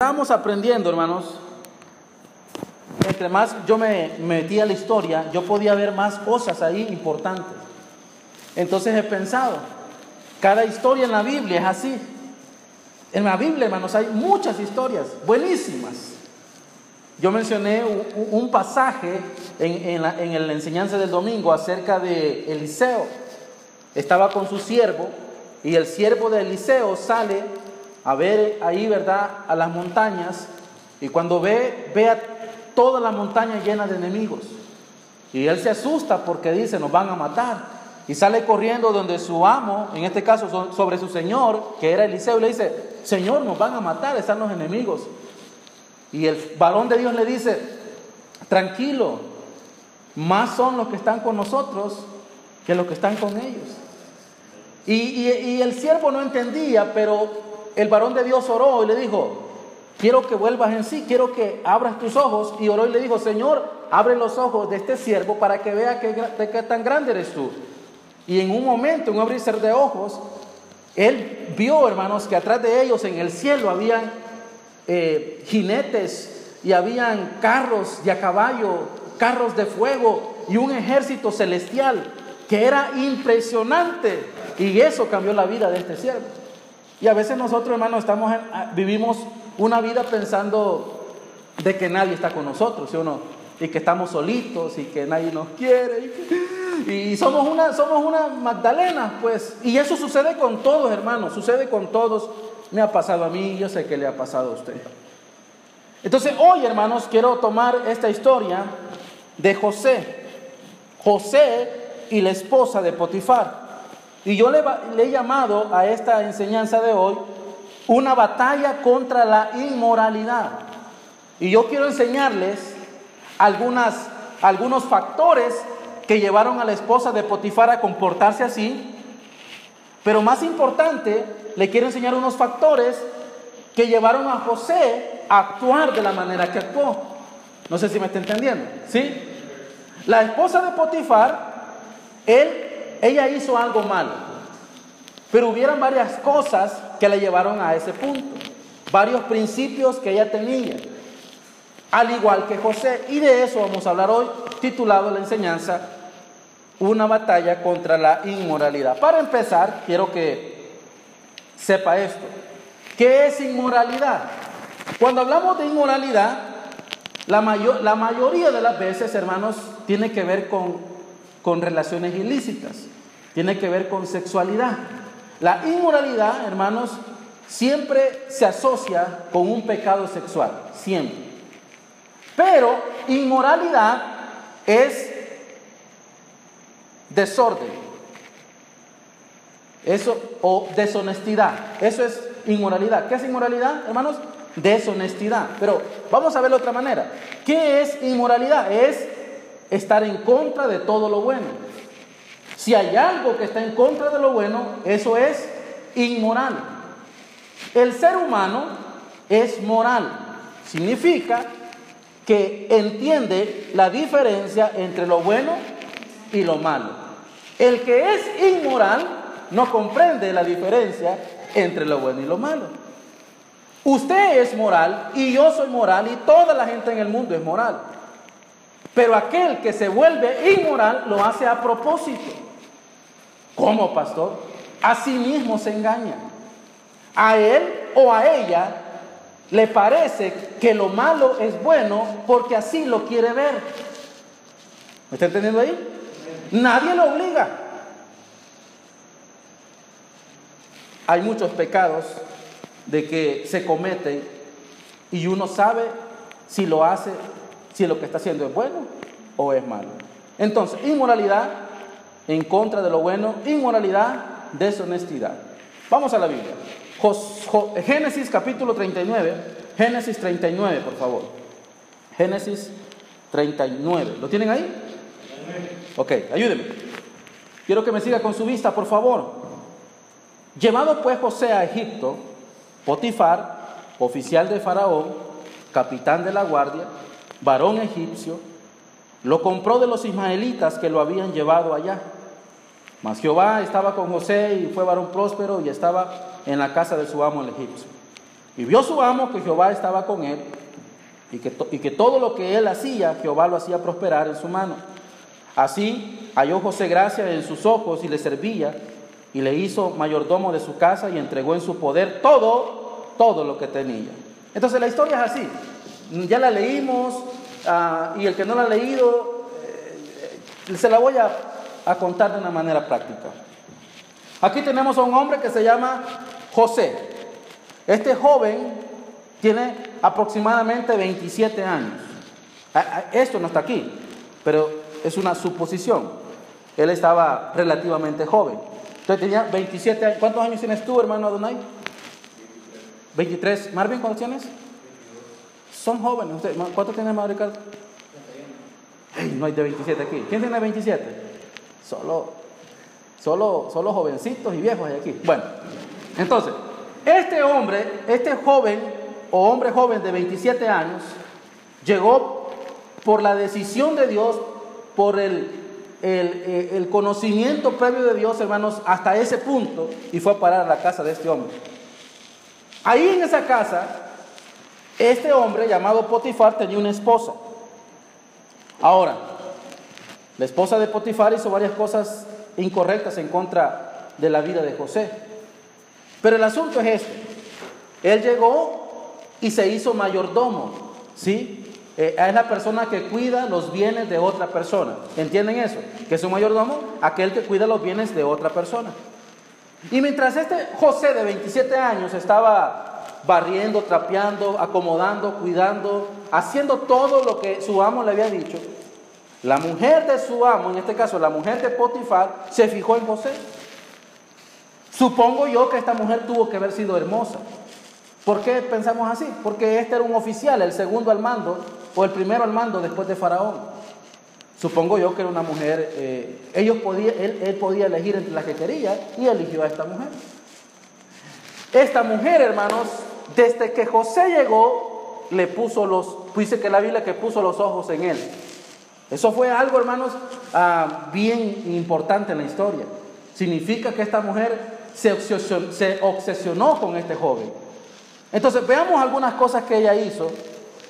Estamos aprendiendo, hermanos. Entre más yo me metía a la historia, yo podía ver más cosas ahí importantes. Entonces he pensado, cada historia en la Biblia es así. En la Biblia, hermanos, hay muchas historias buenísimas. Yo mencioné un, pasaje en, en, la, enseñanza del domingo acerca de Eliseo. Estaba con su siervo y el siervo de Eliseo sale a ver ahí, ¿verdad?, a las montañas y cuando ve, ve a toda la montaña llena de enemigos. Y él se asusta porque dice, nos van a matar. Y sale corriendo donde su amo, en este caso sobre su señor, que era Eliseo, y le dice, Señor, nos van a matar, están los enemigos. Y el varón de Dios le dice, tranquilo, más son los que están con nosotros que los que están con ellos. Y, y el siervo no entendía, pero el varón de Dios oró y le dijo, quiero que vuelvas en sí, quiero que abras tus ojos. Y oró y le dijo, Señor, abre los ojos de este siervo para que vea qué tan grande eres tú. Y en un momento, en un abrirse de ojos, él vio, hermanos, que atrás de ellos en el cielo habían eh, jinetes y habían carros y a caballo, carros de fuego y un ejército celestial que era impresionante. Y eso cambió la vida de este siervo. Y a veces nosotros, hermanos, estamos vivimos una vida pensando de que nadie está con nosotros. Y que estamos solitos y que nadie nos quiere. Y, somos, una, somos una Magdalena, pues. Y eso sucede con todos, hermanos, sucede con todos. Me ha pasado a mí, yo sé que le ha pasado a usted. Entonces, hoy, hermanos, quiero tomar esta historia de José. José y la esposa de Potifar. Y yo le, he llamado a esta enseñanza de hoy una batalla contra la inmoralidad. Y yo quiero enseñarles algunas, algunos factores que llevaron a la esposa de Potifar a comportarse así. Pero más importante, le quiero enseñar unos factores que llevaron a José a actuar de la manera que actuó. No sé si me está entendiendo, ¿sí? La esposa de Potifar, él ella hizo algo malo, pero hubieran varias cosas que la llevaron a ese punto, varios principios que ella tenía, al igual que José, y de eso vamos a hablar hoy, titulado la enseñanza, una batalla contra la inmoralidad. Para empezar, quiero que sepa esto, ¿qué es inmoralidad? Cuando hablamos de inmoralidad, la, mayor, la mayoría de las veces, hermanos, tiene que ver con con relaciones ilícitas, tiene que ver con sexualidad. La inmoralidad, hermanos, siempre se asocia con un pecado sexual, siempre. Pero inmoralidad es desorden. Eso, o deshonestidad. Eso es inmoralidad. ¿Qué es inmoralidad, hermanos? Deshonestidad. Pero vamos a verlo de otra manera. ¿Qué es inmoralidad? Es estar en contra de todo lo bueno. Si hay algo que está en contra de lo bueno, eso es inmoral. El ser humano es moral. Significa que entiende la diferencia entre lo bueno y lo malo. El que es inmoral no comprende la diferencia entre lo bueno y lo malo. Usted es moral y yo soy moral y toda la gente en el mundo es moral. Pero aquel que se vuelve inmoral lo hace a propósito. ¿Cómo, pastor? A sí mismo se engaña. A él o a ella le parece que lo malo es bueno porque así lo quiere ver. ¿Me está entendiendo ahí? Nadie lo obliga. Hay muchos pecados de que se cometen y uno sabe si lo hace si lo que está haciendo es bueno o es malo. Entonces, inmoralidad en contra de lo bueno, inmoralidad, deshonestidad. Vamos a la Biblia. Génesis capítulo 39, Génesis 39, por favor. Génesis 39. ¿Lo tienen ahí? Ok, ayúdenme. Quiero que me siga con su vista, por favor. Llevado pues José a Egipto, Potifar, oficial de Faraón, capitán de la guardia, varón egipcio, lo compró de los ismaelitas que lo habían llevado allá. Mas Jehová estaba con José y fue varón próspero y estaba en la casa de su amo el egipcio. Y vio su amo que Jehová estaba con él y que, y que todo lo que él hacía, Jehová lo hacía prosperar en su mano. Así halló José gracia en sus ojos y le servía y le hizo mayordomo de su casa y entregó en su poder todo, todo lo que tenía. Entonces la historia es así. Ya la leímos ah, y el que no la ha leído, eh, se la voy a, contar de una manera práctica. Aquí tenemos a un hombre que se llama José. Este joven tiene aproximadamente 27 años. Ah, ah, esto no está aquí, pero es una suposición. Él estaba relativamente joven. Entonces tenía 27 años. ¿Cuántos años tienes tú, hermano Adonai? 23. Marvin, ¿cuántos tienes? Son jóvenes. ¿Cuántos tiene Madre Ricardo? no hay de 27 aquí. ¿Quién tiene 27? Solo, solo, solo jovencitos y viejos hay aquí. Bueno, entonces, este hombre, este joven o hombre joven de 27 años, llegó por la decisión de Dios, por el, el, el, conocimiento previo de Dios, hermanos, hasta ese punto y fue a parar a la casa de este hombre. Ahí en esa casa, este hombre llamado Potifar tenía una esposa. Ahora, la esposa de Potifar hizo varias cosas incorrectas en contra de la vida de José. Pero el asunto es este. Él llegó y se hizo mayordomo, ¿sí? Eh, es la persona que cuida los bienes de otra persona. ¿Entienden eso? Que es un mayordomo, aquel que cuida los bienes de otra persona. Y mientras este José de 27 años estaba barriendo, trapeando, acomodando, cuidando, haciendo todo lo que su amo le había dicho, la mujer de su amo, en este caso la mujer de Potifar, se fijó en José. Supongo yo que esta mujer tuvo que haber sido hermosa. ¿Por qué pensamos así? Porque este era un oficial, el segundo al mando, o el primero al mando después de Faraón. Supongo yo que era una mujer, eh, ellos podía, él, él podía elegir entre las que quería y eligió a esta mujer. Esta mujer, hermanos, desde que José llegó, le puso los, dice que la Biblia que puso los ojos en él. Eso fue algo, hermanos, ah, bien importante en la historia. Significa que esta mujer se obsesionó, se obsesionó con este joven. Entonces, veamos algunas cosas que ella hizo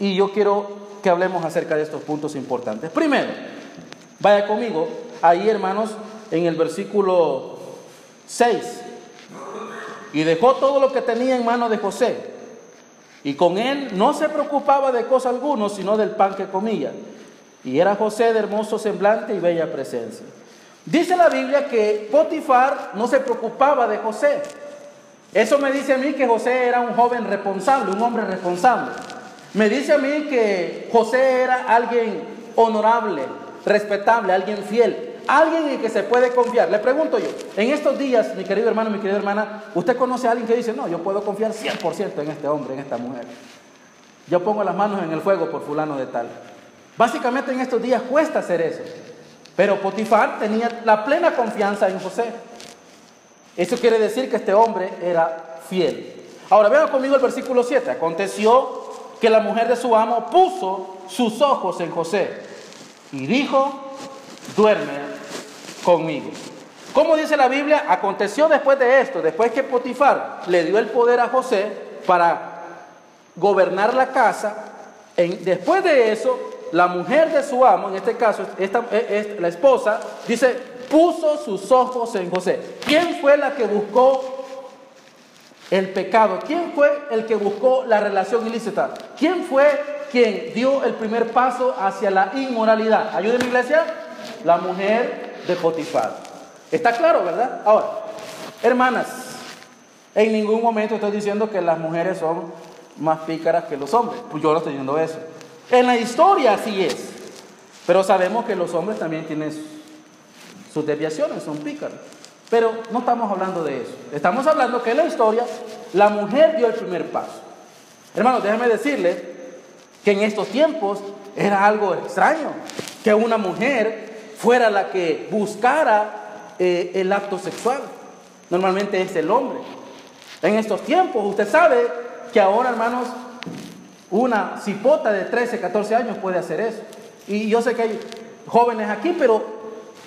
y yo quiero que hablemos acerca de estos puntos importantes. Primero, vaya conmigo, ahí hermanos, en el versículo 6. Y dejó todo lo que tenía en manos de José. Y con él no se preocupaba de cosa alguna, sino del pan que comía. Y era José de hermoso semblante y bella presencia. Dice la Biblia que Potifar no se preocupaba de José. Eso me dice a mí que José era un joven responsable, un hombre responsable. Me dice a mí que José era alguien honorable, respetable, alguien fiel, alguien en que se puede confiar. Le pregunto yo, en estos días, mi querido hermano, mi querida hermana, ¿usted conoce a alguien que dice, no, yo puedo confiar 100% en este hombre, en esta mujer? Yo pongo las manos en el fuego por fulano de tal. Básicamente en estos días cuesta hacer eso. Pero Potifar tenía la plena confianza en José. Eso quiere decir que este hombre era fiel. Ahora vean conmigo el versículo 7. Aconteció que la mujer de su amo puso sus ojos en José y dijo, duerme conmigo. ¿Cómo dice la Biblia? Aconteció después de esto, después que Potifar le dio el poder a José para gobernar la casa, después de eso la mujer de su amo, en este caso esta, es la esposa, dice, puso sus ojos en José. ¿Quién fue la que buscó el pecado? ¿Quién fue el que buscó la relación ilícita? ¿Quién fue quien dio el primer paso hacia la inmoralidad? ¿Ayúdenme iglesia? La mujer de Potifar. Está claro, ¿verdad? Ahora, hermanas, en ningún momento estoy diciendo que las mujeres son más pícaras que los hombres. Pues yo no estoy diciendo eso. En la historia así es. Pero sabemos que los hombres también tienen sus desviaciones, son pícaros. Pero no estamos hablando de eso. Estamos hablando que en la historia la mujer dio el primer paso. Hermanos, déjame decirle que en estos tiempos era algo extraño que una mujer fuera la que buscara eh, el acto sexual. Normalmente es el hombre. En estos tiempos, usted sabe que ahora, hermanos, una cipota de 13, 14 años puede hacer eso. Y yo sé que hay jóvenes aquí, pero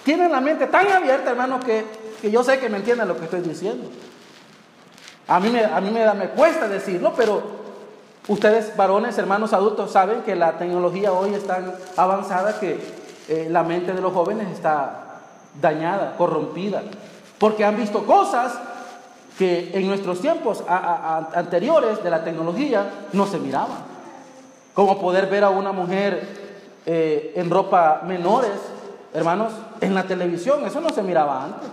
tienen la mente tan abierta, hermano, que, que yo sé que me entienden lo que estoy diciendo. A mí, me, a mí me, da, me cuesta decirlo, pero ustedes, varones, hermanos adultos, saben que la tecnología hoy es tan avanzada que eh, la mente de los jóvenes está dañada, corrompida, porque han visto cosas que en nuestros tiempos anteriores de la tecnología no se miraban. Como poder ver a una mujer eh, en ropa menores, hermanos, en la televisión, eso no se miraba antes.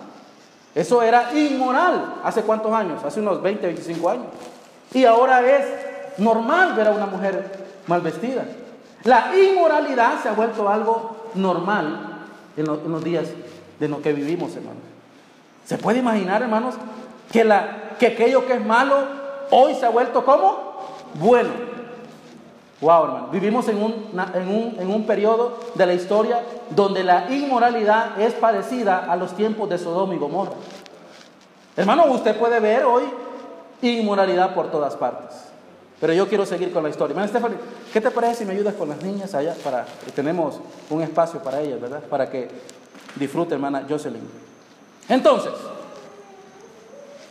Eso era inmoral. ¿Hace cuántos años? Hace unos 20, 25 años. Y ahora es normal ver a una mujer mal vestida. La inmoralidad se ha vuelto algo normal en, los días de lo que vivimos, hermanos. ¿Se puede imaginar, hermanos, que, la, que aquello que es malo hoy se ha vuelto como bueno? Wow, hermano. Vivimos en un, en, un, en un periodo de la historia donde la inmoralidad es parecida a los tiempos de Sodoma y Gomorra. Hermano, usted puede ver hoy inmoralidad por todas partes. Pero yo quiero seguir con la historia. Hermano Stephanie, ¿qué te parece si me ayudas con las niñas allá? Para, tenemos un espacio para ellas, ¿verdad? Para que disfrute, hermana Jocelyn. Entonces,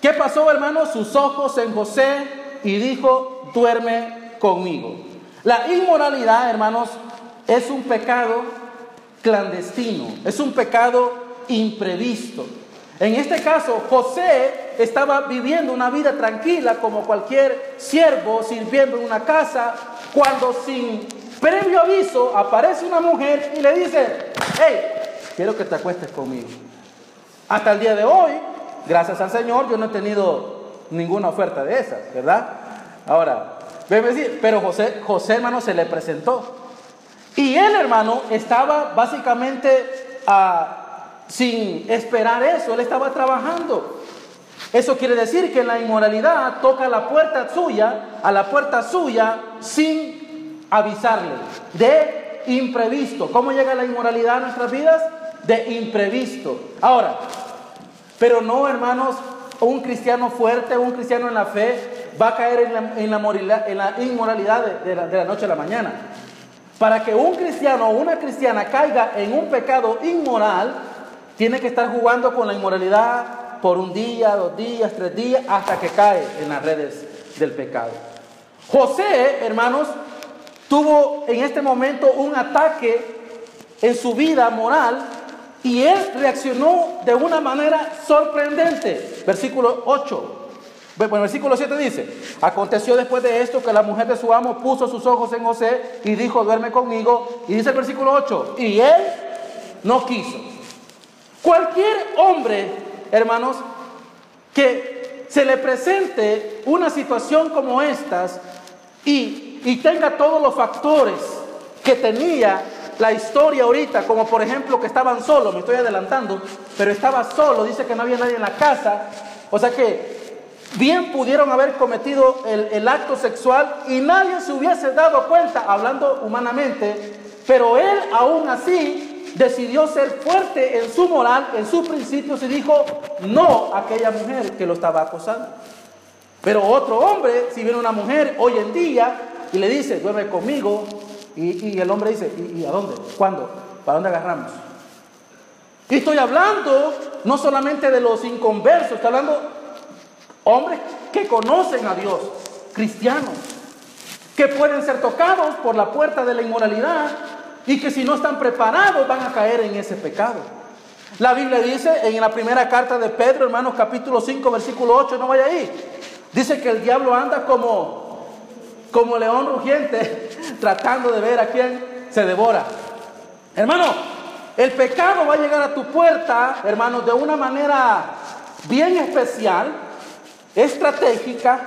¿qué pasó, hermano? Sus ojos en José y dijo, duerme conmigo. La inmoralidad, hermanos, es un pecado clandestino, es un pecado imprevisto. En este caso, José estaba viviendo una vida tranquila como cualquier siervo sirviendo en una casa, cuando sin previo aviso aparece una mujer y le dice, hey, quiero que te acuestes conmigo. Hasta el día de hoy, gracias al Señor, yo no he tenido ninguna oferta de esas, ¿verdad? Ahora, pero José, José hermano se le presentó. Y él hermano estaba básicamente ah, sin esperar eso, él estaba trabajando. Eso quiere decir que la inmoralidad toca la puerta suya, a la puerta suya sin avisarle, de imprevisto. ¿Cómo llega la inmoralidad a nuestras vidas? De imprevisto. Ahora, pero no hermanos, un cristiano fuerte, un cristiano en la fe, va a caer en la, inmoralidad de, la, de la noche a la mañana. Para que un cristiano o una cristiana caiga en un pecado inmoral, tiene que estar jugando con la inmoralidad por un día, dos días, tres días, hasta que cae en las redes del pecado. José, hermanos, tuvo en este momento un ataque en su vida moral y él reaccionó de una manera sorprendente. Versículo 8. Bueno, versículo 7 dice, aconteció después de esto que la mujer de su amo puso sus ojos en José y dijo, duerme conmigo. Y dice el versículo 8, y él no quiso. Cualquier hombre, hermanos, que se le presente una situación como estas y, y tenga todos los factores que tenía la historia ahorita, como por ejemplo que estaban solos, me estoy adelantando, pero estaba solo, dice que no había nadie en la casa, o sea que Bien pudieron haber cometido el, acto sexual y nadie se hubiese dado cuenta, hablando humanamente, pero él aún así decidió ser fuerte en su moral, en sus principios y dijo no a aquella mujer que lo estaba acosando. Pero otro hombre, si viene una mujer hoy en día y le dice, duerme conmigo, y, el hombre dice, ¿Y, ¿y, a dónde? ¿Cuándo? ¿Para dónde agarramos? Y estoy hablando no solamente de los inconversos, estoy hablando Hombres que conocen a Dios, cristianos, que pueden ser tocados por la puerta de la inmoralidad y que si no están preparados van a caer en ese pecado. La Biblia dice en la primera carta de Pedro, hermanos, capítulo 5, versículo 8, no vaya ahí. Dice que el diablo anda como, como león rugiente, tratando de ver a quién se devora. Hermano, el pecado va a llegar a tu puerta, hermanos, de una manera bien especial estratégica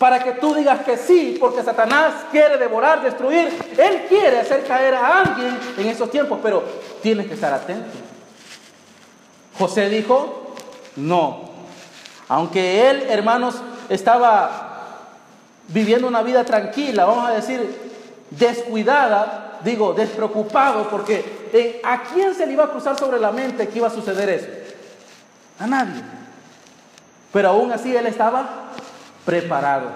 para que tú digas que sí, porque Satanás quiere devorar, destruir. Él quiere hacer caer a alguien en esos tiempos, pero tienes que estar atento. José dijo, no. Aunque él, hermanos, estaba viviendo una vida tranquila, vamos a decir, descuidada, digo, despreocupado, porque eh, ¿a quién se le iba a cruzar sobre la mente que iba a suceder eso? A nadie. Pero aún así él estaba preparado.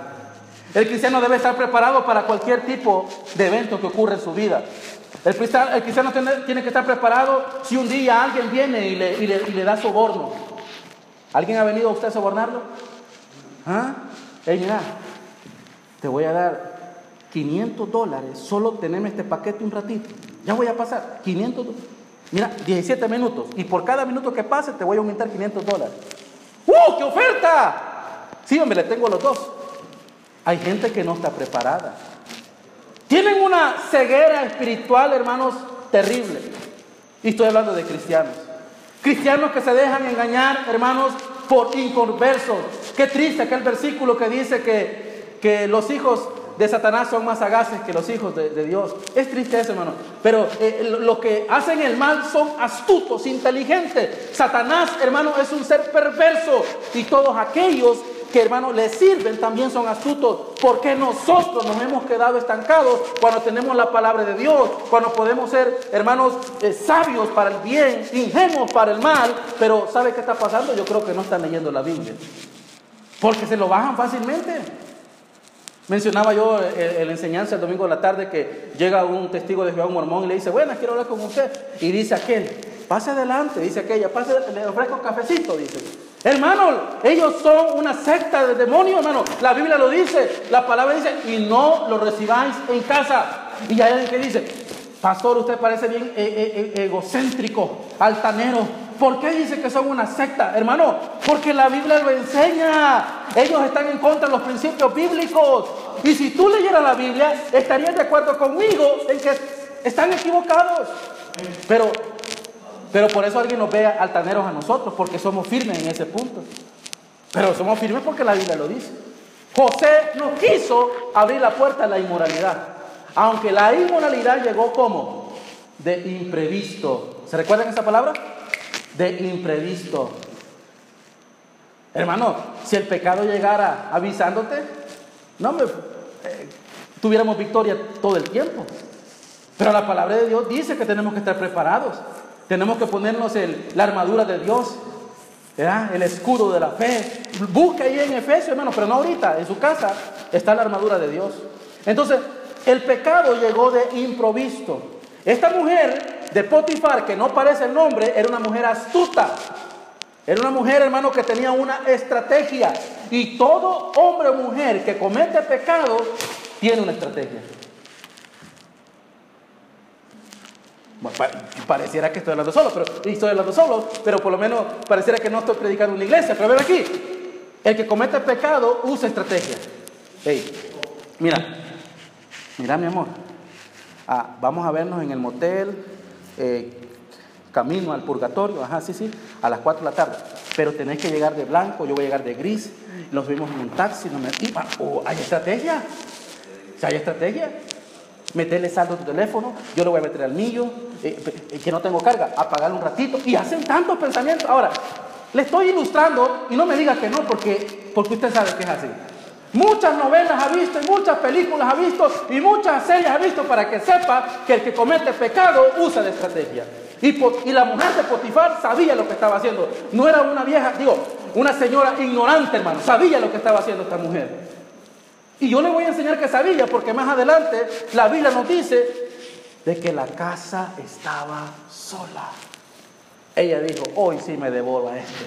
El cristiano debe estar preparado para cualquier tipo de evento que ocurra en su vida. El cristiano, tiene, que estar preparado si un día alguien viene y le, da soborno. ¿Alguien ha venido a usted a sobornarlo? ¿Ah? Mira, te voy a dar 500 dólares, solo teneme este paquete un ratito. Ya voy a pasar, 500 dólares. Mira, 17 minutos. Y por cada minuto que pase te voy a aumentar 500 dólares. ¡Uh, qué oferta! Sí, hombre, le tengo los dos. Hay gente que no está preparada. Tienen una ceguera espiritual, hermanos, terrible. Y estoy hablando de cristianos. Cristianos que se dejan engañar, hermanos, por inconversos. Qué triste aquel versículo que dice que, que los hijos de Satanás son más sagaces que los hijos de, Dios. Es triste eso, hermano. Pero eh, los que hacen el mal son astutos, inteligentes. Satanás, hermano, es un ser perverso. Y todos aquellos que, hermano, le sirven también son astutos. Porque nosotros nos hemos quedado estancados cuando tenemos la palabra de Dios. Cuando podemos ser, hermanos, eh, sabios para el bien, ingenuos para el mal. Pero ¿sabe qué está pasando? Yo creo que no están leyendo la Biblia. Porque se lo bajan fácilmente. Mencionaba yo en la enseñanza el domingo de la tarde que llega un testigo de Jehová, un mormón, y le dice, bueno, quiero hablar con usted. Y dice aquel, pase adelante, dice aquella, le ofrezco cafecito, dice. Hermano, ellos son una secta de demonios, hermano. La Biblia lo dice, la palabra dice, y no lo recibáis en casa. Y hay alguien que dice, pastor, usted parece bien eh, eh, eh, egocéntrico, altanero. ¿Por qué dice que son una secta? Hermano, porque la Biblia lo enseña. Ellos están en contra de los principios bíblicos. Y si tú leyeras la Biblia, estarías de acuerdo conmigo en que están equivocados. Pero, pero por eso alguien nos ve altaneros a nosotros, porque somos firmes en ese punto. Pero somos firmes porque la Biblia lo dice. José no quiso abrir la puerta a la inmoralidad. Aunque la inmoralidad llegó como de imprevisto. ¿Se recuerdan esa palabra? de imprevisto. Hermano, si el pecado llegara avisándote, no me, eh, tuviéramos victoria todo el tiempo. Pero la palabra de Dios dice que tenemos que estar preparados. Tenemos que ponernos la armadura de Dios, el escudo de la fe. Busca ahí en Efesios, hermano, pero no ahorita, en su casa está la armadura de Dios. Entonces, el pecado llegó de improviso. Esta mujer de Potifar, que no parece el nombre, era una mujer astuta. Era una mujer, hermano, que tenía una estrategia. Y todo hombre o mujer que comete pecado tiene una estrategia. Pareciera que estoy hablando solo, pero estoy hablando solo, pero por lo menos pareciera que no estoy predicando en una iglesia. Pero ven aquí, el que comete pecado usa estrategia. Hey, mira, mira mi amor, ah, vamos a vernos en el motel, eh, camino al purgatorio, ajá, sí, sí, a las 4 de la tarde. Pero tenés que llegar de blanco, yo voy a llegar de gris, nos vimos en un taxi, no me... Oh, ¿Hay estrategia? ¿Hay estrategia? Meterle saldo a tu teléfono, yo le voy a meter al mío, eh, eh, que no tengo carga, apagarlo un ratito, y hacen tantos pensamientos. Ahora, le estoy ilustrando, y no me diga que no, porque, porque usted sabe que es así. Muchas novelas ha visto y muchas películas ha visto y muchas series ha visto para que sepa que el que comete pecado usa de estrategia. Y, y, la mujer de Potifar sabía lo que estaba haciendo. No era una vieja, digo, una señora ignorante, hermano. Sabía lo que estaba haciendo esta mujer. Y yo le voy a enseñar que sabía, porque más adelante la Biblia nos dice de que la casa estaba sola. Ella dijo, hoy sí me devoro a este.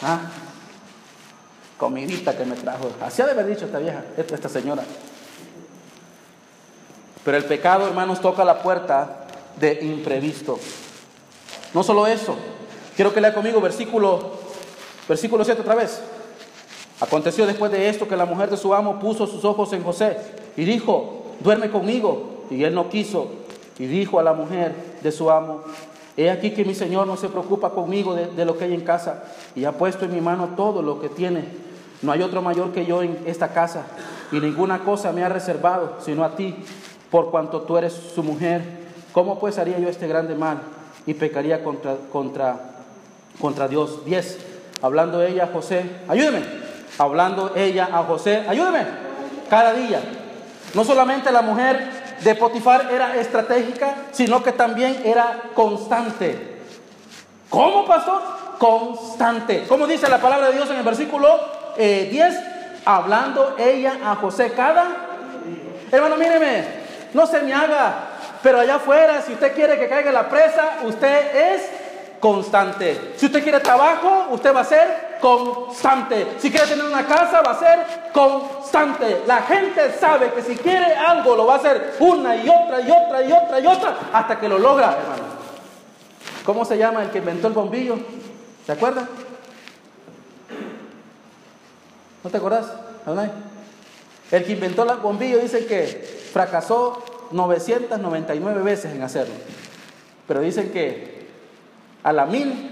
¿Ah? comidita que me trajo. Así ha de haber dicho esta vieja, esta señora. Pero el pecado, hermanos, toca la puerta de imprevisto. No solo eso, quiero que lea conmigo versículo, versículo 7 otra vez. Aconteció después de esto que la mujer de su amo puso sus ojos en José y dijo, duerme conmigo. Y él no quiso. Y dijo a la mujer de su amo, He aquí que mi Señor no se preocupa conmigo de, lo que hay en casa y ha puesto en mi mano todo lo que tiene. No hay otro mayor que yo en esta casa y ninguna cosa me ha reservado sino a ti, por cuanto tú eres su mujer. ¿Cómo pues haría yo este grande mal y pecaría contra, contra, contra Dios? 10. Hablando ella José, ayúdeme. Hablando ella a José, ayúdeme. Cada día. No solamente la mujer de Potifar era estratégica, sino que también era constante. ¿Cómo, pastor? Constante. ¿Cómo dice la palabra de Dios en el versículo 10? Eh, Hablando ella a José cada... Hermano, míreme, no se me haga, pero allá afuera, si usted quiere que caiga la presa, usted es constante. Si usted quiere trabajo, usted va a ser constante. Si quiere tener una casa, va a ser constante. La gente sabe que si quiere algo, lo va a hacer una y otra y otra y otra y otra hasta que lo logra, hermano. ¿Cómo se llama el que inventó el bombillo? ¿Se acuerdan? ¿No te acordás? El que inventó el bombillo dice que fracasó 999 veces en hacerlo. Pero dicen que a la mil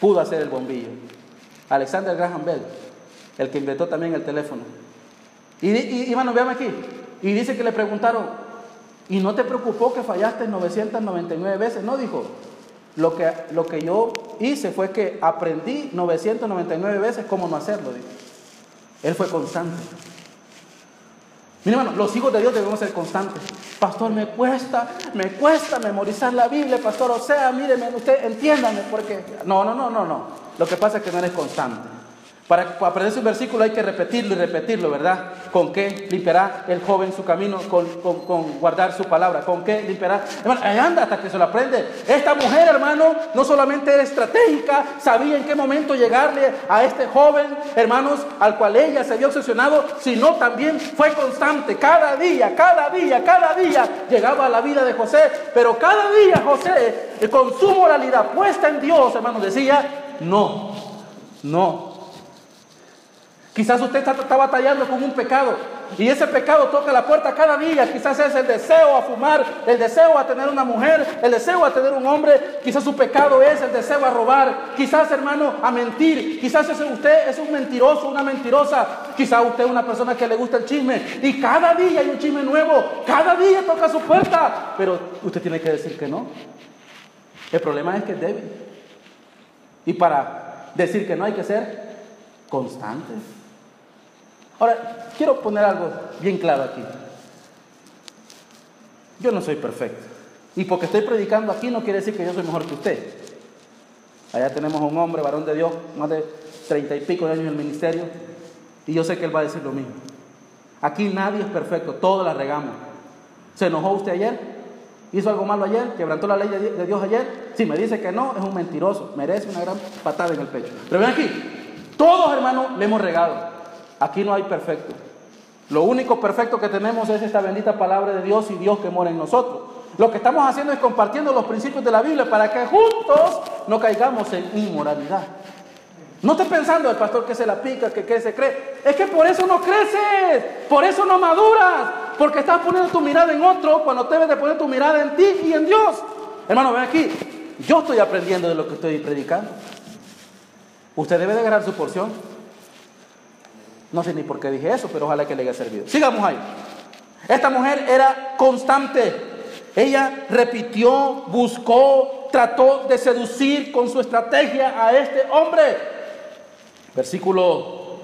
pudo hacer el bombillo. Alexander Graham Bell, el que inventó también el teléfono. Y, y, bueno, vean aquí. Y dice que le preguntaron, ¿y no te preocupó que fallaste 999 veces? No, dijo. Lo que, lo que yo hice fue que aprendí 999 veces cómo no hacerlo. Él fue constante. Mira, hermano, los hijos de Dios debemos ser constantes. Pastor, me cuesta, me cuesta memorizar la Biblia, pastor. O sea, míreme, usted entiéndame, porque. No, no, no, no, no. Lo que pasa es que no eres constante. Para aprender ese versículo hay que repetirlo y repetirlo, ¿verdad? ¿Con qué limpiará el joven su camino? Con, guardar su palabra. ¿Con qué limpiará? Hermano, anda hasta que se lo aprende. Esta mujer, hermano, no solamente era estratégica, sabía en qué momento llegarle a este joven, hermanos, al cual ella se había obsesionado, sino también fue constante. Cada día, cada día, cada día llegaba a la vida de José. Pero cada día José, con su moralidad puesta en Dios, hermano, decía, no, no, Quizás usted está, batallando con un pecado y ese pecado toca la puerta cada día. Quizás es el deseo a fumar, el deseo a tener una mujer, el deseo a tener un hombre. Quizás su pecado es el deseo a robar. Quizás, hermano, a mentir. Quizás usted es un mentiroso, una mentirosa. Quizás usted es una persona que le gusta el chisme. Y cada día hay un chisme nuevo. Cada día toca su puerta. Pero usted tiene que decir que no. El problema es que es débil. Y para decir que no hay que ser constantes. Ahora, quiero poner algo bien claro aquí. Yo no soy perfecto. Y porque estoy predicando aquí no quiere decir que yo soy mejor que usted. Allá tenemos un hombre, varón de Dios, más de treinta y pico de años en el ministerio, y yo sé que él va a decir lo mismo. Aquí nadie es perfecto, todos la regamos. ¿Se enojó usted ayer? ¿Hizo algo malo ayer? ¿Quebrantó la ley de Dios ayer? Si me dice que no, es un mentiroso, merece una gran patada en el pecho. Pero ven aquí, todos hermanos le hemos regado. Aquí no hay perfecto. Lo único perfecto que tenemos es esta bendita palabra de Dios y Dios que mora en nosotros. Lo que estamos haciendo es compartiendo los principios de la Biblia para que juntos no caigamos en inmoralidad. No estés pensando el pastor que se la pica, que, que se cree. Es que por eso no creces, por eso no maduras, porque estás poniendo tu mirada en otro cuando debes de poner tu mirada en ti y en Dios. Hermano, ven aquí. Yo estoy aprendiendo de lo que estoy predicando. Usted debe de ganar su porción. No sé ni por qué dije eso, pero ojalá que le haya servido. Sigamos ahí. Esta mujer era constante. Ella repitió, buscó, trató de seducir con su estrategia a este hombre. Versículo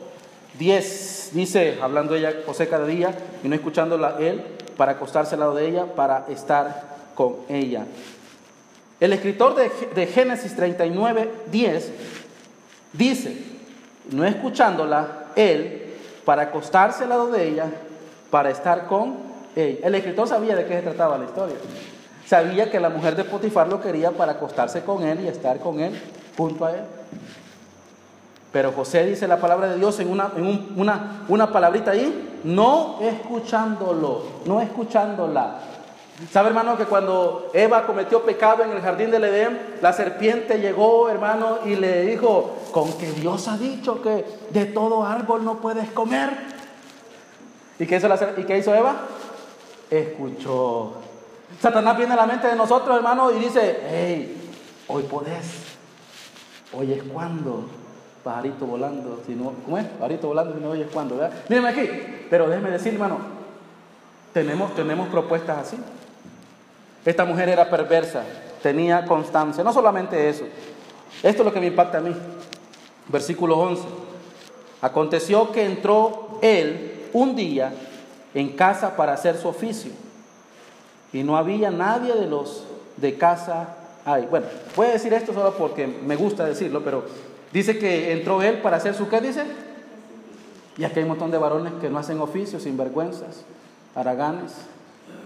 10 dice, hablando ella José cada día y no escuchándola él, para acostarse al lado de ella, para estar con ella. El escritor de, de Génesis 39, 10 dice, no escuchándola, él para acostarse al lado de ella, para estar con ella. El escritor sabía de qué se trataba la historia. Sabía que la mujer de Potifar lo quería para acostarse con él y estar con él, junto a él. Pero José dice la palabra de Dios en una, en una, una palabrita ahí, no escuchándolo, no escuchándola. ¿Sabe, hermano, que cuando Eva cometió pecado en el jardín del Edén, la serpiente llegó, hermano, y le dijo, con que Dios ha dicho que de todo árbol no puedes comer. ¿Y qué hizo, ¿y qué Eva? Escuchó. Satanás viene a la mente de nosotros, hermano, y dice, hey, hoy podés. Hoy es cuando. Pajarito volando, si no, ¿cómo es? Pajarito volando, si no hoy es cuando, ¿verdad? Mírenme aquí. Pero déjeme decir, hermano, tenemos, tenemos propuestas así. Esta mujer era perversa, tenía constancia. No solamente eso. Esto es lo que me impacta a mí. Versículo 11. Aconteció que entró él un día en casa para hacer su oficio. Y no había nadie de los de casa ahí. Bueno, voy a decir esto solo porque me gusta decirlo, pero dice que entró él para hacer su qué dice. Y aquí hay un montón de varones que no hacen oficios, sinvergüenzas, haraganes,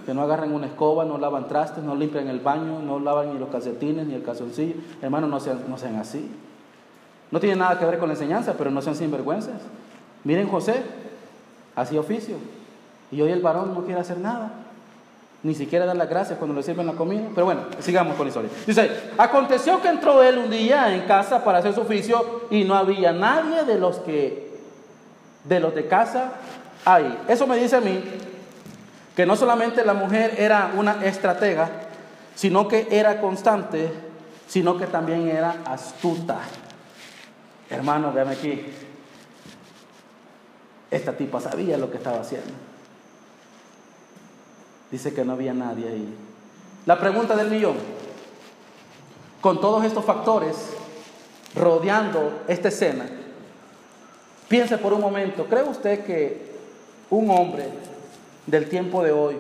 que no agarran una escoba, no lavan trastes, no limpian el baño, no lavan ni los calcetines ni el calzoncillo. Hermanos, no sean, no sean así. No tiene nada que ver con la enseñanza, pero no sean sinvergüenzas. Miren José, hacía oficio. Y hoy el varón no quiere hacer nada. Ni siquiera dar las gracias cuando le sirven la comida. Pero bueno, sigamos con la historia. Dice, aconteció que entró él un día en casa para hacer su oficio y no había nadie de los que, de los de casa ahí. Eso me dice a mí que no solamente la mujer era una estratega, sino que era constante, sino que también era astuta. Hermano, véame aquí. Esta tipa sabía lo que estaba haciendo. Dice que no había nadie ahí. La pregunta del millón. Con todos estos factores rodeando esta escena, piense por un momento, ¿cree usted que un hombre del tiempo de hoy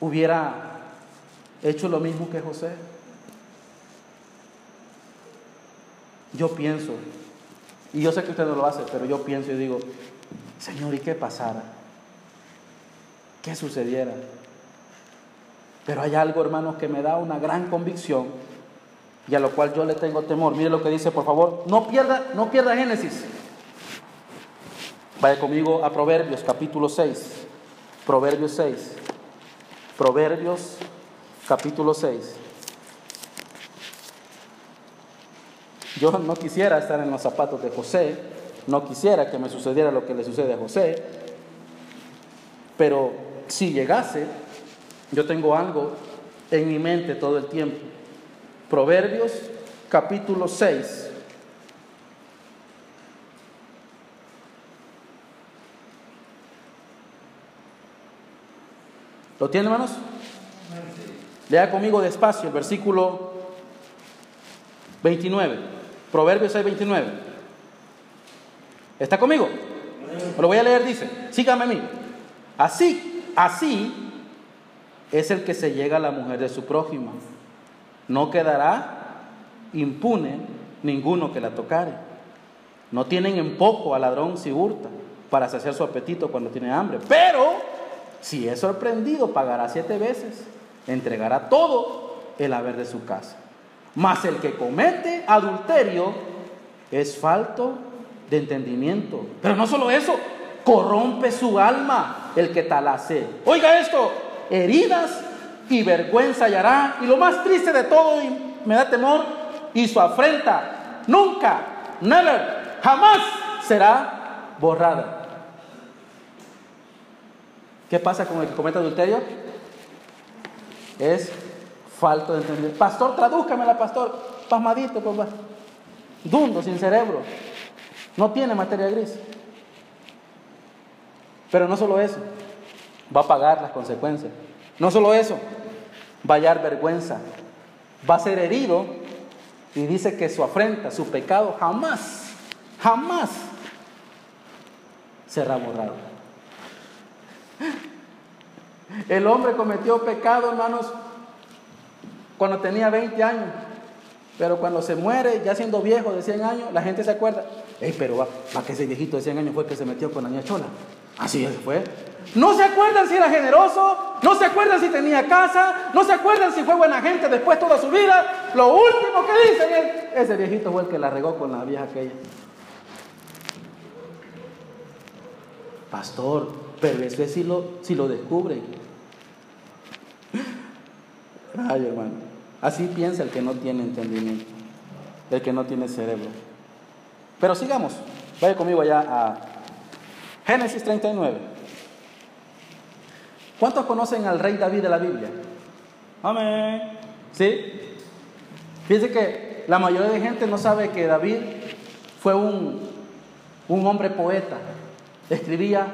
hubiera hecho lo mismo que José? Yo pienso, y yo sé que usted no lo hace, pero yo pienso y digo, Señor, ¿y qué pasara? ¿Qué sucediera? Pero hay algo, hermanos, que me da una gran convicción y a lo cual yo le tengo temor. Mire lo que dice, por favor. No pierda, no pierda Génesis. Vaya conmigo a Proverbios, capítulo 6. Proverbios 6. Proverbios, capítulo 6. Yo no quisiera estar en los zapatos de José, no quisiera que me sucediera lo que le sucede a José, pero si llegase, yo tengo algo en mi mente todo el tiempo. Proverbios capítulo 6. ¿Lo tiene, hermanos? Lea conmigo despacio el versículo 29. Proverbios 6, 29. ¿Está conmigo? Lo voy a leer, dice, sígame a mí. Así, así es el que se llega a la mujer de su prójimo. No quedará impune ninguno que la tocare. No tienen en poco al ladrón si hurta para saciar su apetito cuando tiene hambre. Pero si es sorprendido, pagará siete veces. Entregará todo el haber de su casa. Mas el que comete adulterio es falto de entendimiento. Pero no solo eso, corrompe su alma el que tal hace. Oiga esto, heridas y vergüenza hallará. Y lo más triste de todo, y me da temor, y su afrenta nunca, never, jamás será borrada. ¿Qué pasa con el que comete adulterio? Es falto de entender. Pastor, tradúzcamela, pastor. Pasmadito, papá. Dundo, sin cerebro. No tiene materia gris. Pero no solo eso, va a pagar las consecuencias. No solo eso, va a hallar vergüenza. Va a ser herido y dice que su afrenta, su pecado, jamás, jamás será borrado. El hombre cometió pecado, hermanos, cuando tenía 20 años. Pero cuando se muere, ya siendo viejo de 100 años, la gente se acuerda. Ey, pero va, que ese viejito de 100 años fue el que se metió con la niña chola. Así fue. No se acuerdan si era generoso, no se acuerdan si tenía casa, no se acuerdan si fue buena gente después toda su vida. Lo último que dicen es, ese viejito fue el que la regó con la vieja aquella. Pastor, pero eso es si lo, si lo descubren. Ay, hermano. Así piensa el que no tiene entendimiento, el que no tiene cerebro. Pero sigamos, vaya conmigo allá a Génesis 39. ¿Cuántos conocen al rey David de la Biblia? Amén. ¿Sí? Fíjense que la mayoría de gente no sabe que David fue un, un hombre poeta. Escribía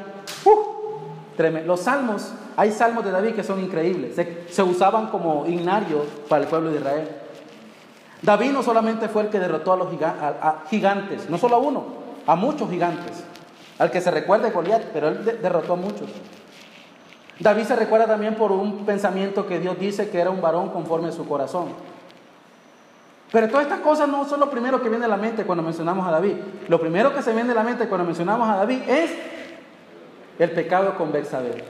los salmos hay salmos de David que son increíbles. Se, usaban como himnario para el pueblo de Israel. David no solamente fue el que derrotó a los gigantes, no solo a uno, a muchos gigantes. Al que se recuerda Goliat, pero él derrotó a muchos. David se recuerda también por un pensamiento que Dios dice que era un varón conforme a su corazón. Pero todas estas cosas no son lo primero que viene a la mente cuando mencionamos a David. Lo primero que se viene a la mente cuando mencionamos a David es el pecado con Bexabel.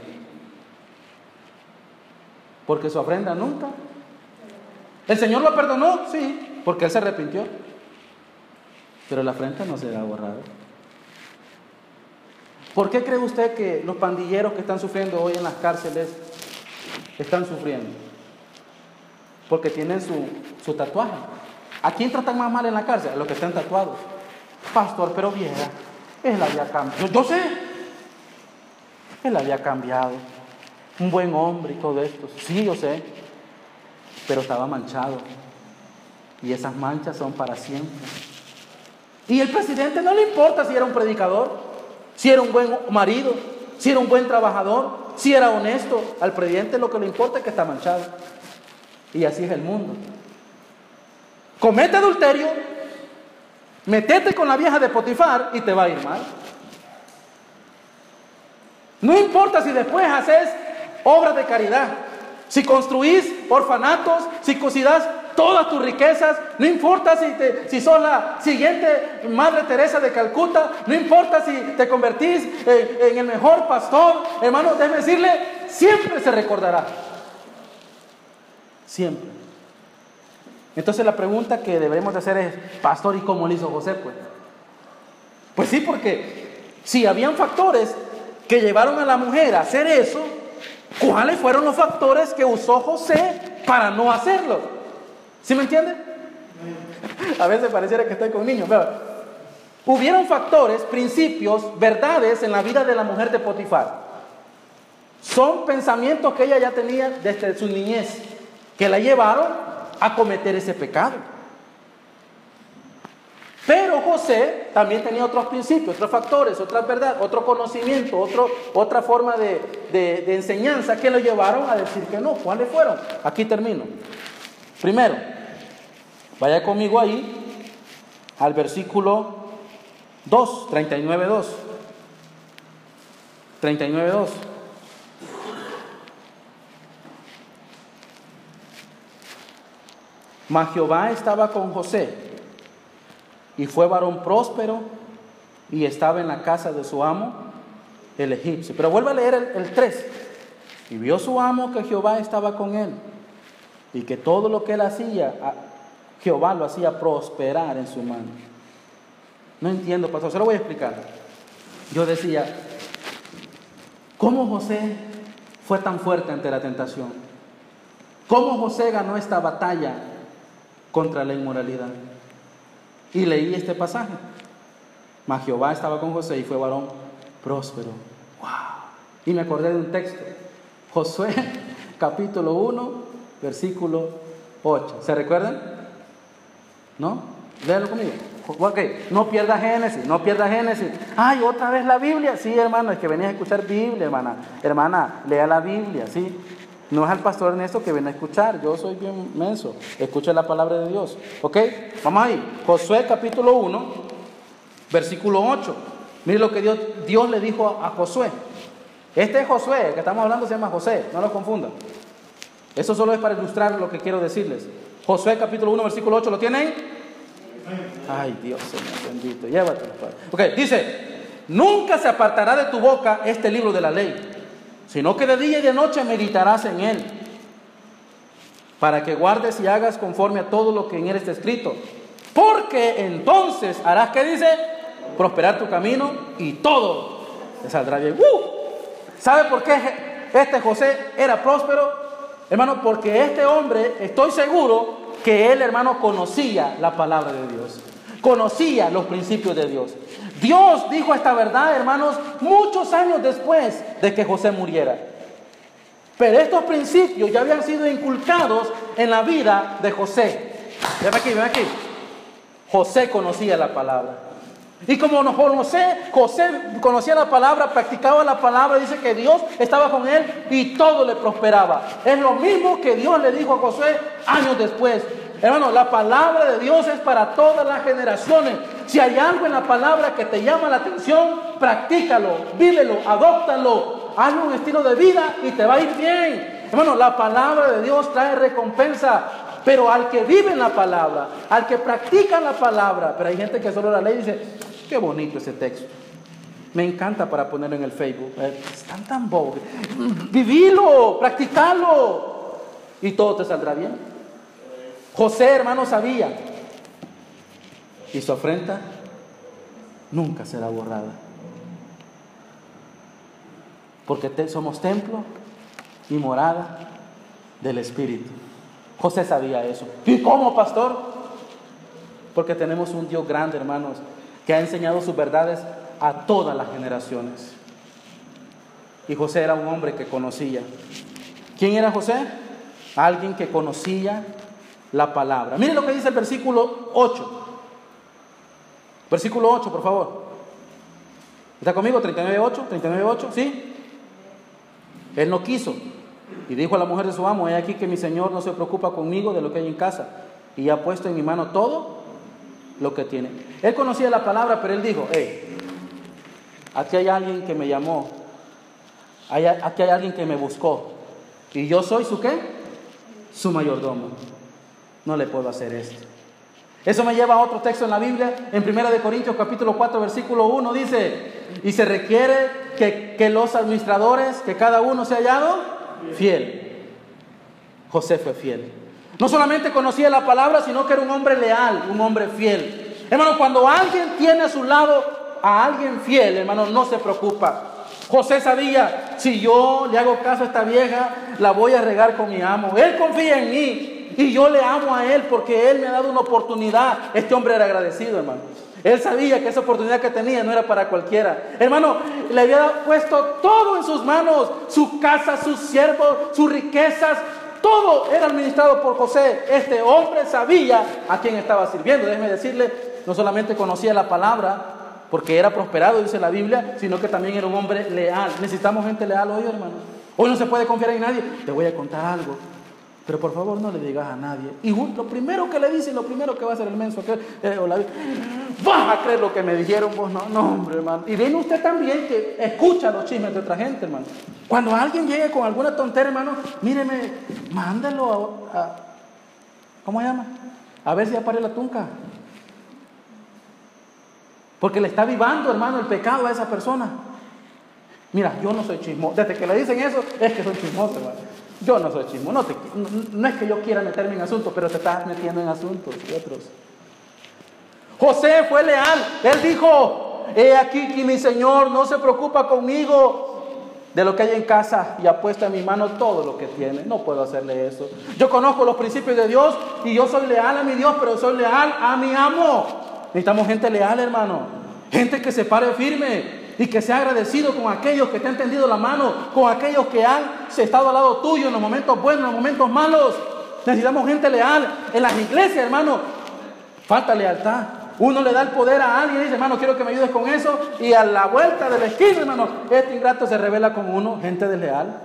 Porque su ofrenda nunca. ¿El Señor lo perdonó? Sí, porque Él se arrepintió. pero la frente no se ha borrado. ¿Por qué cree usted que los pandilleros que están sufriendo hoy en las cárceles están sufriendo? Porque tienen su, su tatuaje. ¿A quién tratan más mal en la cárcel? A los que están tatuados. Pastor, pero vieja, él había cambiado. Yo, yo sé, él había cambiado. Un buen hombre y todo esto. Sí, yo sé. Pero estaba manchado. Y esas manchas son para siempre. Y el presidente no le importa si era un predicador si era un buen marido, si era un buen trabajador, si era honesto. Al presidente lo que le importa es que está manchado. Y así es el mundo. Comete adulterio, metete con la vieja de Potifar y te va a ir mal. No importa si después haces obras de caridad, si construís orfanatos, si cosidás todas tus riquezas, no importa si, te, si sos la siguiente Madre Teresa de Calcuta, no importa si te convertís en, el mejor pastor, hermano, déjeme decirle, siempre se recordará. Siempre. Entonces la pregunta que debemos de hacer es, pastor, ¿y cómo lo hizo José? Pues, pues sí, porque si habían factores que llevaron a la mujer a hacer eso, ¿cuáles fueron los factores que usó José para no hacerlo? ¿Sí me entiende? A veces pareciera que estoy con niños. hubieron factores, principios, verdades en la vida de la mujer de Potifar. Son pensamientos que ella ya tenía desde su niñez, que la llevaron a cometer ese pecado. Pero José también tenía otros principios, otros factores, otras verdades, otro conocimiento, otro, otra forma de, de enseñanza que lo llevaron a decir que no. ¿Cuáles fueron? Aquí termino. Primero, vaya conmigo ahí al versículo 2, 39, 2. 39, 2. Mas Jehová estaba con José y fue varón próspero y estaba en la casa de su amo, el egipcio. Pero vuelve a leer el, el 3. Y vio su amo que Jehová estaba con él y que todo lo que él hacía, Jehová lo hacía prosperar en su mano. No entiendo, pastor, se lo voy a explicar. Yo decía, ¿cómo José fue tan fuerte ante la tentación? ¿Cómo José ganó esta batalla contra la inmoralidad? Y leí este pasaje. Mas Jehová estaba con José y fue varón próspero. ¡Wow! Y me acordé de un texto. Josué, capítulo 1, versículo 8. ¿Se recuerdan? ¿No? Léalo conmigo. Ok, no pierda Génesis, no pierda Génesis. Ay, otra vez la Biblia. Sí, hermano, es que venía a escuchar Biblia, hermana. Hermana, lea la Biblia, ¿sí? No es al pastor Ernesto que viene a escuchar, yo soy bien menso. Escuche la palabra de Dios. ¿Ok? Vamos ahí. Josué capítulo 1, versículo 8. Mire lo que Dios, Dios le dijo a Josué. Este es Josué, el que estamos hablando se llama José, no lo confundan. Eso solo es para ilustrar lo que quiero decirles. Josué capítulo 1, versículo 8, ¿lo tienen? Ay, Dios Señor bendito, llévatelo. Ok, dice, nunca se apartará de tu boca este libro de la ley, sino que de día y de noche meditarás en él, para que guardes y hagas conforme a todo lo que en él está escrito. Porque entonces harás, que dice? Prosperar tu camino y todo te saldrá bien. ¡Uh! ¿Sabe por qué este José era próspero? Hermano, porque este hombre, estoy seguro que él, hermano, conocía la palabra de Dios. Conocía los principios de Dios. Dios dijo esta verdad, hermanos, muchos años después de que José muriera. Pero estos principios ya habían sido inculcados en la vida de José. Ven aquí, ven aquí. José conocía la palabra. Y como José, José conocía la palabra, practicaba la palabra, dice que Dios estaba con él y todo le prosperaba. Es lo mismo que Dios le dijo a José años después. Hermano, la palabra de Dios es para todas las generaciones. Si hay algo en la palabra que te llama la atención, practícalo, vívelo, adóptalo, hazlo un estilo de vida y te va a ir bien. Hermano, la palabra de Dios trae recompensa. Pero al que vive en la palabra, al que practica la palabra, pero hay gente que solo la ley dice, Qué bonito ese texto. Me encanta para ponerlo en el Facebook. Eh, están tan bobos. Vivilo, practicalo. Y todo te saldrá bien. José, hermano, sabía. Y su ofrenda nunca será borrada. Porque somos templo y morada del Espíritu. José sabía eso. ¿Y cómo, pastor? Porque tenemos un Dios grande, hermanos, que ha enseñado sus verdades a todas las generaciones. Y José era un hombre que conocía. ¿Quién era José? Alguien que conocía la palabra. Miren lo que dice el versículo 8. Versículo 8, por favor. ¿Está conmigo? 39.8, 39.8, ¿sí? Él no quiso. Y dijo a la mujer de su amo, he aquí que mi Señor no se preocupa conmigo de lo que hay en casa. Y ha puesto en mi mano todo lo que tiene. Él conocía la palabra, pero él dijo, hey, aquí hay alguien que me llamó. aquí hay alguien que me buscó. Y yo soy su qué? Su mayordomo. No le puedo hacer esto. Eso me lleva a otro texto en la Biblia, en 1 Corintios capítulo 4, versículo 1, dice, y se requiere que, que los administradores, que cada uno se hallado fiel. José fue fiel. No solamente conocía la palabra, sino que era un hombre leal, un hombre fiel. Hermano, cuando alguien tiene a su lado a alguien fiel, hermano, no se preocupa. José sabía, si yo le hago caso a esta vieja, la voy a regar con mi amo. Él confía en mí. Y yo le amo a Él porque Él me ha dado una oportunidad. Este hombre era agradecido, hermano. Él sabía que esa oportunidad que tenía no era para cualquiera. Hermano, le había puesto todo en sus manos, su casa, sus siervos, sus riquezas, todo era administrado por José. Este hombre sabía a quién estaba sirviendo. Déjeme decirle, no solamente conocía la palabra, porque era prosperado, dice la Biblia, sino que también era un hombre leal. Necesitamos gente leal hoy, hermano. Hoy no se puede confiar en nadie. Te voy a contar algo. Pero por favor no le digas a nadie. Y lo primero que le dice, lo primero que va a hacer el menso, que, eh, vas a creer lo que me dijeron vos. No, no, hombre, hermano. Y viene usted también que escucha los chismes de otra gente, hermano. Cuando alguien llegue con alguna tontería, hermano, míreme, mándalo a, a ¿cómo se llama? A ver si apare la tunca. Porque le está vivando, hermano, el pecado a esa persona. Mira, yo no soy chismoso. Desde que le dicen eso, es que soy chismoso, hermano. Yo no soy chismo, no, no, es que yo quiera meterme en asuntos, pero te estás metiendo en asuntos y otros. José fue leal, él dijo, he aquí que mi Señor no se preocupa conmigo de lo que hay en casa y ha puesto en mi mano todo lo que tiene. No puedo hacerle eso. Yo conozco los principios de Dios y yo soy leal a mi Dios, pero soy leal a mi amo. Necesitamos gente leal, hermano. Gente que se pare firme, y que sea agradecido con aquellos que te han tendido la mano, con aquellos que han estado al lado tuyo en los momentos buenos, en los momentos malos. Necesitamos gente leal. En las iglesias, hermano, falta lealtad. Uno le da el poder a alguien y dice, hermano, quiero que me ayudes con eso. Y a la vuelta de la esquina, hermano, este ingrato se revela con uno, gente desleal.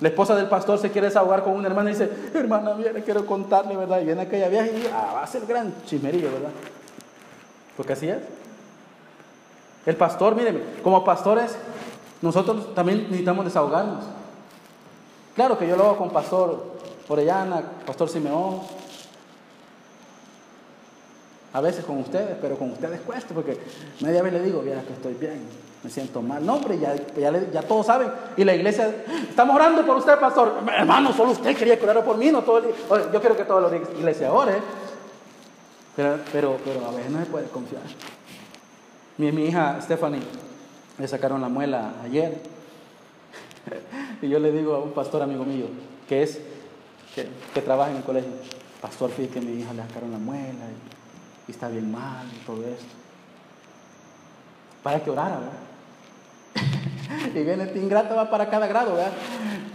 La esposa del pastor se quiere desahogar con una hermana y dice, hermana, viene, quiero contarle, ¿verdad? Y viene aquella viaje y ah, va a ser gran chismerillo, ¿verdad? Porque así es. El pastor, míreme, como pastores, nosotros también necesitamos desahogarnos. Claro que yo lo hago con Pastor Orellana, Pastor Simeón. A veces con ustedes, pero con ustedes cuesta, porque media vez le digo, mira que estoy bien, me siento mal. No, hombre, ya, ya, todos saben. Y la iglesia, estamos orando por usted, pastor. Hermano, solo usted quería curar por mí, no todo Yo quiero que toda la iglesia ore. Pero, pero, pero a veces no se puede confiar. Mi, hija Stephanie le sacaron la muela ayer. y yo le digo a un pastor amigo mío, que es, que, trabaja en el colegio, pastor, fíjate que mi hija le sacaron la muela y, está bien mal y todo esto. Para que orara, ¿verdad? y viene este ingrato, va para cada grado, ¿verdad?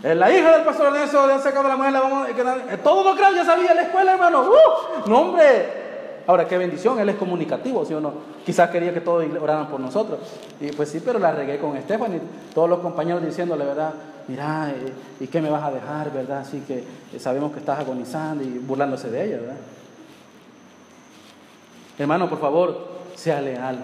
Eh, la hija del pastor eso le ha sacado la muela, vamos, eh, todos los grados ya sabía la escuela, hermano. ¡Uh! No, hombre, Ahora, qué bendición, él es comunicativo, ¿sí o? Quizás quería que todos oraran por nosotros. Y pues sí, pero la regué con Estefan y todos los compañeros diciéndole, ¿verdad? Mira, eh, ¿y qué me vas a dejar, verdad? Así que eh, sabemos que estás agonizando y burlándose de ella, ¿verdad? Hermano, por favor, sea leal.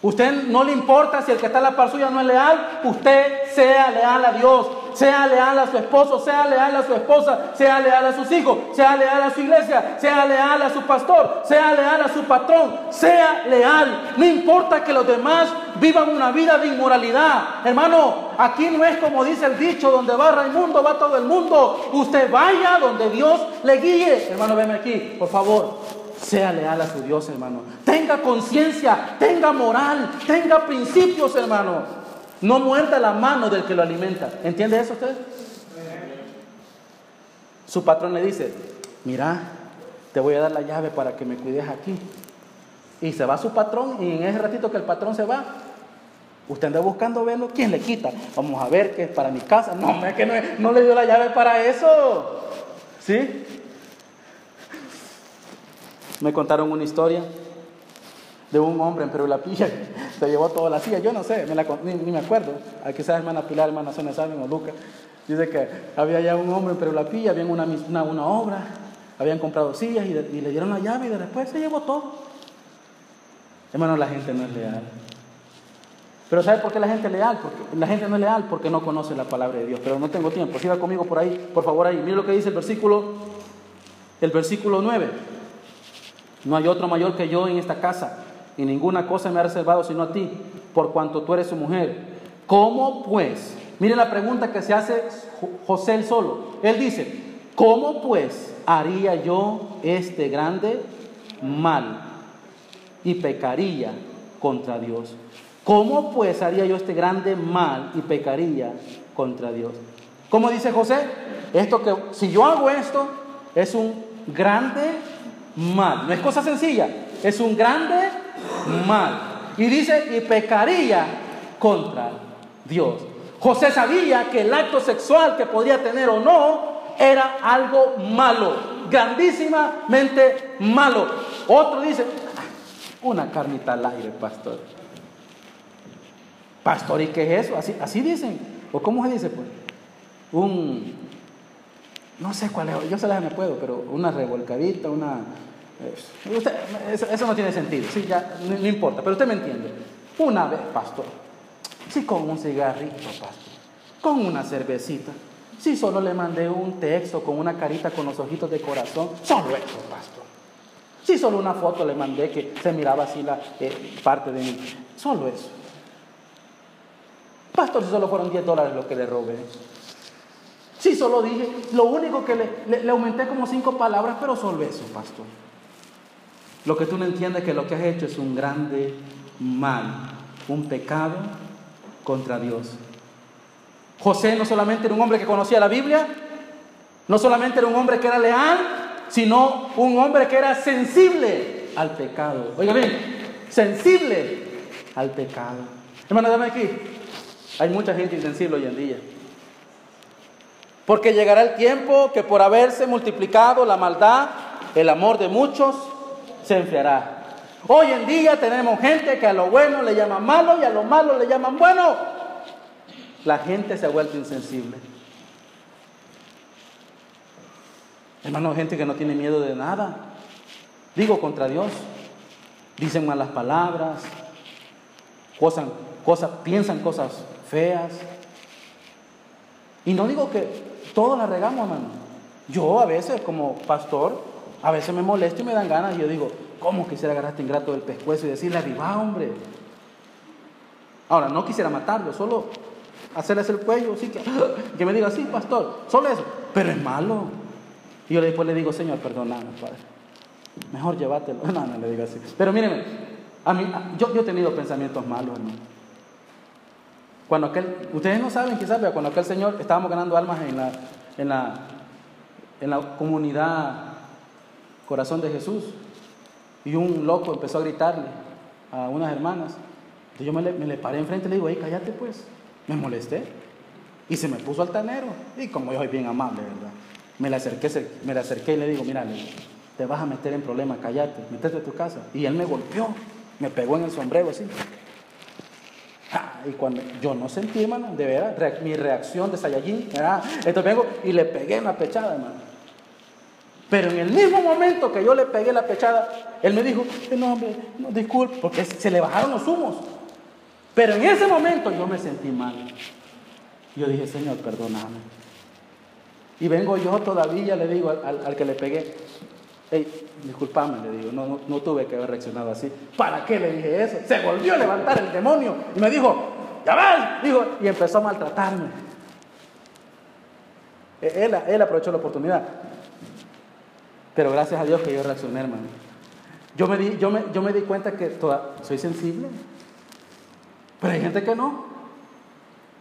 Usted no le importa si el que está en la par suya no es leal, usted sea leal a Dios, sea leal a su esposo, sea leal a su esposa, sea leal a sus hijos, sea leal a su iglesia, sea leal a su pastor, sea leal a su patrón, sea leal. No importa que los demás vivan una vida de inmoralidad. Hermano, aquí no es como dice el dicho, donde va el mundo, va todo el mundo. Usted vaya donde Dios le guíe. Hermano, venme aquí, por favor. sea leal a su Dios, hermano. Tenga conciencia, tenga moral, tenga principios, hermano. No muerda la mano del que lo alimenta. ¿Entiende eso usted? Su patrón le dice, mira, te voy a dar la llave para que me cuides aquí. Y se va su patrón y en ese ratito que el patrón se va, usted anda buscando verlo, ¿quién le quita? Vamos a ver que es para mi casa. No, es que no, no le dio la llave para eso. ¿Sí? Me contaron una historia de un hombre en Perú La Pilla se llevó toda la silla. Yo no sé, ni, me acuerdo. Aquí quizás hermana Pilar, hermana Sonia Saben o Luca. Dice que había ya un hombre en Perú La Pilla, había una, una, obra, habían comprado sillas y, y, le dieron la llave y después se llevó todo. Hermano, la gente no es leal. Pero ¿sabe por qué la gente es leal? Porque la gente no es leal porque no conoce la palabra de Dios. Pero no tengo tiempo. Siga conmigo por ahí, por favor ahí. Mire lo que dice el versículo, el versículo 9. No hay otro mayor que yo en esta casa, y ninguna cosa me ha reservado sino a ti, por cuanto tú eres su mujer. ¿Cómo pues? Mire la pregunta que se hace José el solo. Él dice, ¿cómo pues haría yo este grande mal y pecaría contra Dios? ¿Cómo pues haría yo este grande mal y pecaría contra Dios? ¿Cómo dice José? Esto que si yo hago esto es un grande mal. No es cosa sencilla, es un grande mal. Y dice, y pecaría contra Dios. José sabía que el acto sexual que podía tener o no era algo malo, grandísimamente malo. Otro dice, ah, una carnita al aire, pastor. Pastor, ¿y qué es eso? Así, así dicen. ¿O cómo se dice? Pues? Un, no sé cuál es, yo se las me puedo, pero una revolcadita, una... Eso, no tiene sentido, sí, ya, no, importa, pero usted me entiende. Una vez, pastor, sí con un cigarrito, pastor, con una cervecita, sí solo le mandé un texto con una carita con los ojitos de corazón, solo eso, pastor. Sí solo una foto le mandé que se miraba así la eh, parte de mí, solo eso. Pastor, si solo fueron 10 dólares lo que le robé. Sí, solo dije, lo único que le, le, aumenté como cinco palabras, pero solo eso, pastor. Lo que tú no entiendes es que lo que has hecho es un grande mal, un pecado contra Dios. José no solamente era un hombre que conocía la Biblia, no solamente era un hombre que era leal, sino un hombre que era sensible al pecado. Oiga bien, sensible al pecado. Hermano, dame aquí. Hay mucha gente insensible hoy en día. Porque llegará el tiempo que por haberse multiplicado la maldad, el amor de muchos se enfriará. Hoy en día tenemos gente que a lo bueno le llaman malo y a lo malo le llaman bueno. La gente se ha vuelto insensible. Hermano, gente que no tiene miedo de nada. Digo contra Dios. Dicen malas palabras, cosas, piensan cosas feas. Y no digo que todos la regamos, hermano. Yo a veces, como pastor, a veces me molesto y me dan ganas. Y yo digo, ¿cómo quisiera agarrar este ingrato del pescuezo y decirle, arriba, hombre? Ahora, no quisiera matarlo, solo hacerle el cuello, así que, que me diga, sí, pastor, solo eso. Pero es malo. Y yo después le digo, Señor, perdóname, Padre. Mejor llévatelo. No, no le digo así. Pero mírenme, a mí, yo, yo he tenido pensamientos malos, hermano. Cuando aquel, ustedes no saben quizás, pero cuando aquel señor estábamos ganando almas en la, en la, en la comunidad Corazón de Jesús y un loco empezó a gritarle a unas hermanas. Entonces yo me le, me le paré enfrente y le digo, hey, cállate pues. Me molesté y se me puso altanero. Y como yo soy bien amable, ¿verdad? Me le acerqué, me le acerqué y le digo, mira, te vas a meter en problemas, cállate, metete a tu casa. Y él me golpeó, me pegó en el sombrero así. Y cuando yo no sentí, hermano, de veras, mi reacción de Saiyajin, entonces vengo y le pegué en la pechada, hermano. Pero en el mismo momento que yo le pegué la pechada, él me dijo, eh, no, hombre, no, disculpe, porque se le bajaron los humos. Pero en ese momento yo me sentí mal. Yo dije, Señor, perdóname. Y vengo yo todavía, le digo al, al que le pegué, Hey, disculpame, le digo, no, no, tuve que haber reaccionado así. ¿Para qué le dije eso? Se volvió a levantar el demonio y me dijo, ya ves, dijo, y empezó a maltratarme. E, él, él aprovechó la oportunidad. Pero gracias a Dios que yo reaccioné, hermano. Yo me di, yo me, yo me di cuenta que soy sensible. Pero hay gente que no.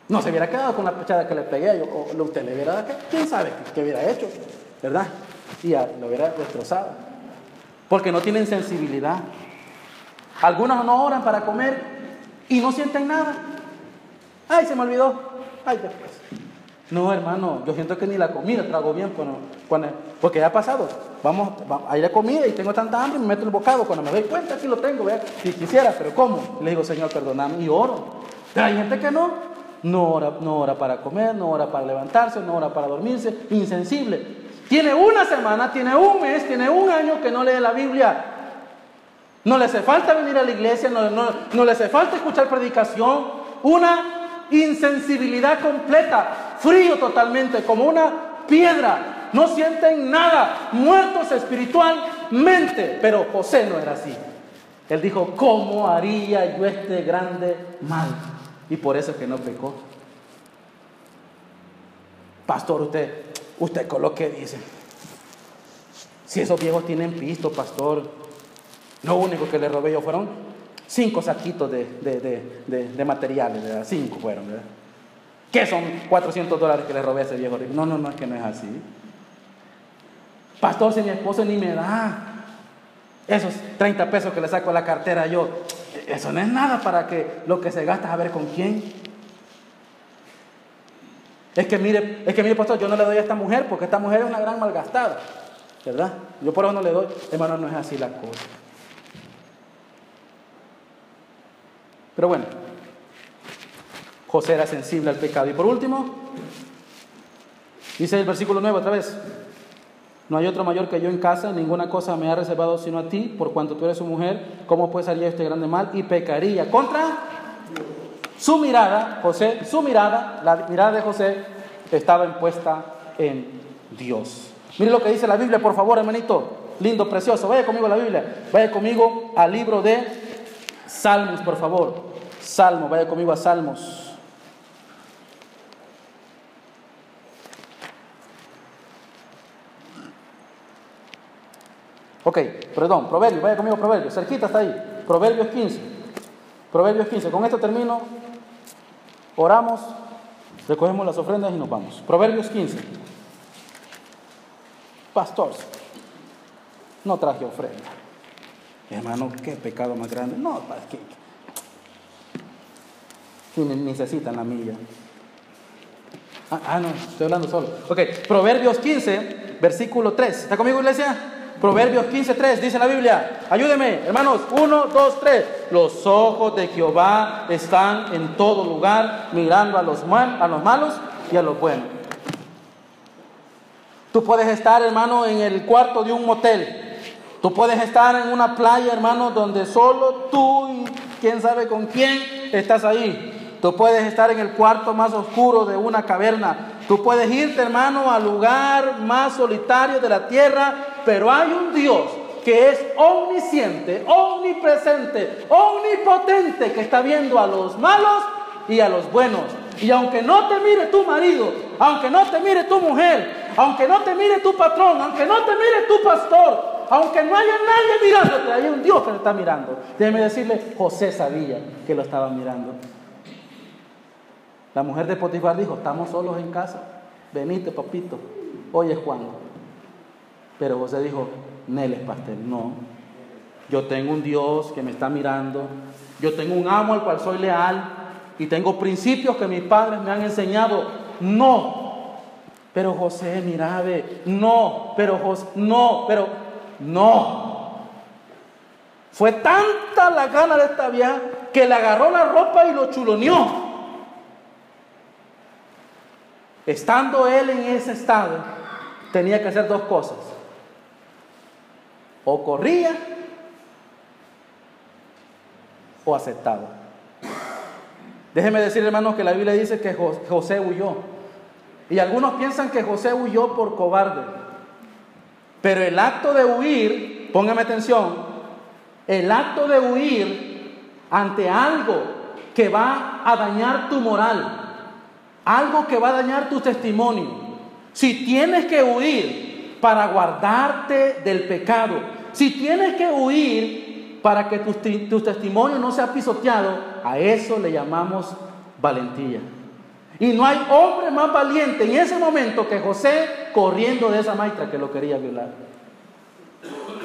No se hubiera quedado con la pechada que le pegué, yo, o usted le hubiera dado, quién sabe qué, hubiera hecho, ¿verdad? Y lo hubiera destrozado. Porque no tienen sensibilidad. Algunos no oran para comer y no sienten nada. Ay, se me olvidó. Ay, después. No, hermano, yo siento que ni la comida trago bien porque ya ha pasado. Vamos, hay la comida y tengo tanta hambre y me meto el bocado. Cuando me doy cuenta, aquí lo tengo, ¿vea? si quisiera, pero ¿cómo? Le digo, Señor, perdóname y oro. Pero hay gente que no, no ora, no ora para comer, no ora para levantarse, no ora para dormirse, insensible. Tiene una semana, tiene un mes, tiene un año que no lee la Biblia. No le hace falta venir a la iglesia, no, no le hace falta escuchar predicación. Una insensibilidad completa frío totalmente, como una piedra, no sienten nada, muertos espiritualmente. Pero José no era así. Él dijo, ¿cómo haría yo este grande mal? Y por eso es que no pecó. Pastor, usted, usted con lo que dice. Si esos viejos tienen pisto, pastor, lo único que le robé yo fueron cinco saquitos de, de materiales, cinco fueron, ¿verdad? ¿Qué son 400 dólares que le robé a ese viejo? No, no, no, es que no es así. Pastor, si mi esposo ni me da esos 30 pesos que le saco a la cartera yo, eso no es nada para que lo que se gasta a ver con quién. Es que mire, es que mire, pastor, yo no le doy a esta mujer porque esta mujer es una gran malgastada, ¿verdad? Yo por eso no le doy. Hermano, no es así la cosa. Pero bueno, José era sensible al pecado. Y por último, dice el versículo 9 otra vez, no hay otro mayor que yo en casa, ninguna cosa me ha reservado sino a ti, por cuanto tú eres su mujer, ¿cómo pues haría este grande mal? Y pecaría contra su mirada, José, su mirada, la mirada de José estaba impuesta en Dios. Mire lo que dice la Biblia, por favor, hermanito, lindo, precioso. Vaya conmigo a la Biblia, vaya conmigo al libro de Salmos, por favor. Salmo, vaya conmigo a Salmos. Ok, perdón, Proverbios, vaya conmigo Proverbios, cerquita está ahí, Proverbios 15. Proverbios 15, con esto termino, oramos, recogemos las ofrendas y nos vamos. Proverbios 15. Pastor, no traje ofrenda. Hermano, qué pecado más grande. No, ¿para qué? Si necesitan la milla. Ah, ah, no, estoy hablando solo. Ok, Proverbios 15, versículo 3. ¿Está conmigo, iglesia? Proverbios 15.3 dice la Biblia, ayúdeme, hermanos, 1, 2, 3. Los ojos de Jehová están en todo lugar, mirando a los, malos y a los buenos. Tú puedes estar, hermano, en el cuarto de un motel. Tú puedes estar en una playa, hermano, donde solo tú y quién sabe con quién estás ahí. Tú puedes estar en el cuarto más oscuro de una caverna. Tú puedes irte, hermano, al lugar más solitario de la tierra pero hay un Dios que es omnisciente, omnipresente, omnipotente, que está viendo a los malos y a los buenos. Y aunque no te mire tu marido, aunque no te mire tu mujer, aunque no te mire tu patrón, aunque no te mire tu pastor, aunque no haya nadie mirándote, hay un Dios que te está mirando. Déjeme decirle, José sabía que lo estaba mirando. La mujer de Potifar dijo, estamos solos en casa, venite papito, hoy es cuando. Pero José dijo, Neles pastel, no. Yo tengo un Dios que me está mirando. Yo tengo un amo al cual soy leal. Y tengo principios que mis padres me han enseñado. No. Pero José, mira, no. Pero José, no. Pero no. Fue tanta la gana de esta vieja que le agarró la ropa y lo chuloneó. Estando él en ese estado, tenía que hacer dos cosas o corría o aceptaba. Déjeme decir, hermanos, que la Biblia dice que José huyó. Y algunos piensan que José huyó por cobarde. Pero el acto de huir, póngame atención, el acto de huir ante algo que va a dañar tu moral, algo que va a dañar tu testimonio. Si tienes que huir para guardarte del pecado, Si tienes que huir para que tu, testimonio no sea pisoteado, a eso le llamamos valentía. Y no hay hombre más valiente en ese momento que José corriendo de esa maestra que lo quería violar.